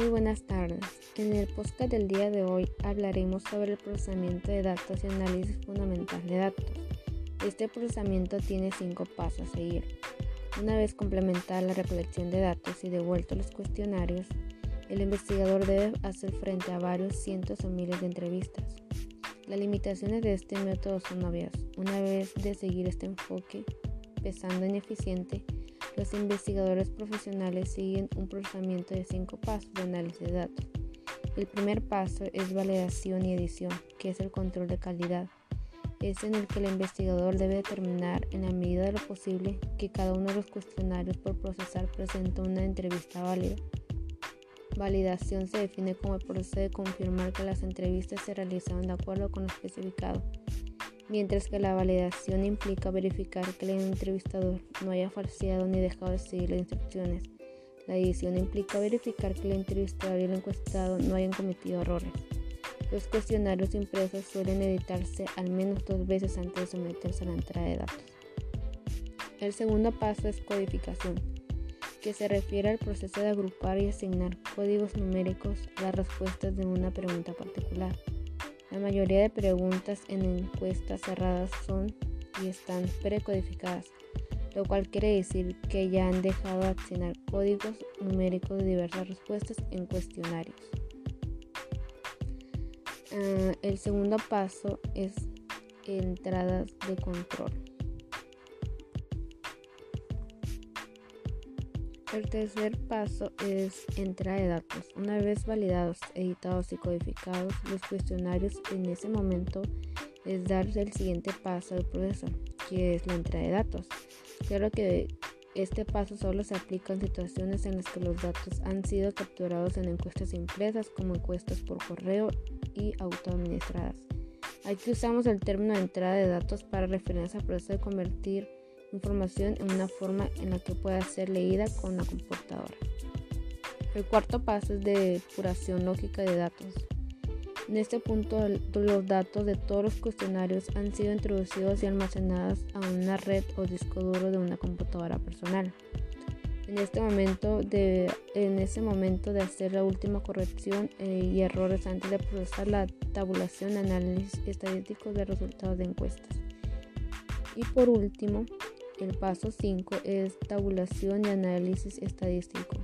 Muy buenas tardes. En el podcast del día de hoy hablaremos sobre el procesamiento de datos y análisis fundamental de datos. Este procesamiento tiene cinco pasos a seguir. Una vez complementada la recolección de datos y devuelto los cuestionarios, el investigador debe hacer frente a varios cientos o miles de entrevistas. Las limitaciones de este método son obvias. Una vez de seguir este enfoque pesando ineficiente, los investigadores profesionales siguen un procesamiento de cinco pasos de análisis de datos. El primer paso es validación y edición, que es el control de calidad. Es en el que el investigador debe determinar en la medida de lo posible que cada uno de los cuestionarios por procesar presenta una entrevista válida. Validación se define como el proceso de confirmar que las entrevistas se realizaron de acuerdo con lo especificado mientras que la validación implica verificar que el entrevistador no haya falseado ni dejado de seguir las instrucciones. La edición implica verificar que el entrevistador y el encuestado no hayan cometido errores. Los cuestionarios impresos suelen editarse al menos dos veces antes de someterse a la entrada de datos. El segundo paso es codificación, que se refiere al proceso de agrupar y asignar códigos numéricos las respuestas de una pregunta particular. La mayoría de preguntas en encuestas cerradas son y están precodificadas, lo cual quiere decir que ya han dejado de accionar códigos numéricos de diversas respuestas en cuestionarios. Ah, el segundo paso es entradas de control. El tercer paso es entrada de datos. Una vez validados, editados y codificados, los cuestionarios en ese momento es darse el siguiente paso del proceso, que es la entrada de datos. Claro que este paso solo se aplica en situaciones en las que los datos han sido capturados en encuestas impresas como encuestas por correo y autoadministradas. Aquí usamos el término entrada de datos para referirse al proceso de convertir información en una forma en la que pueda ser leída con la computadora. El cuarto paso es de depuración lógica de datos. En este punto los datos de todos los cuestionarios han sido introducidos y almacenados a una red o disco duro de una computadora personal. En este momento de, en ese momento de hacer la última corrección eh, y errores antes de procesar la tabulación, análisis estadístico de resultados de encuestas. Y por último, el paso 5 es tabulación y análisis estadístico.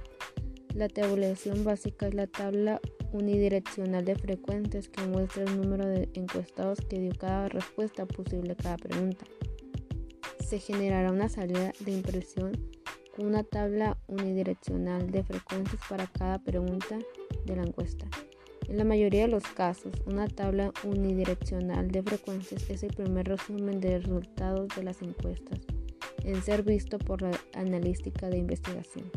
La tabulación básica es la tabla unidireccional de frecuencias que muestra el número de encuestados que dio cada respuesta posible a cada pregunta. Se generará una salida de impresión con una tabla unidireccional de frecuencias para cada pregunta de la encuesta. En la mayoría de los casos, una tabla unidireccional de frecuencias es el primer resumen de resultados de las encuestas en ser visto por la analística de investigación.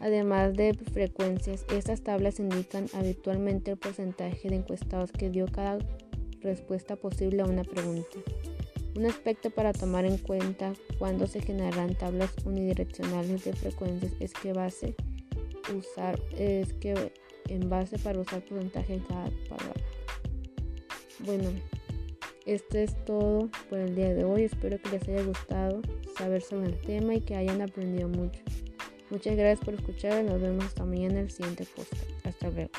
Además de frecuencias, estas tablas indican habitualmente el porcentaje de encuestados que dio cada respuesta posible a una pregunta. Un aspecto para tomar en cuenta cuando se generan tablas unidireccionales de frecuencias es que base usar es que en base para usar porcentaje en cada palabra. Bueno, esto es todo por el día de hoy. Espero que les haya gustado saber sobre el tema y que hayan aprendido mucho. Muchas gracias por escuchar y nos vemos hasta mañana en el siguiente post. Hasta luego.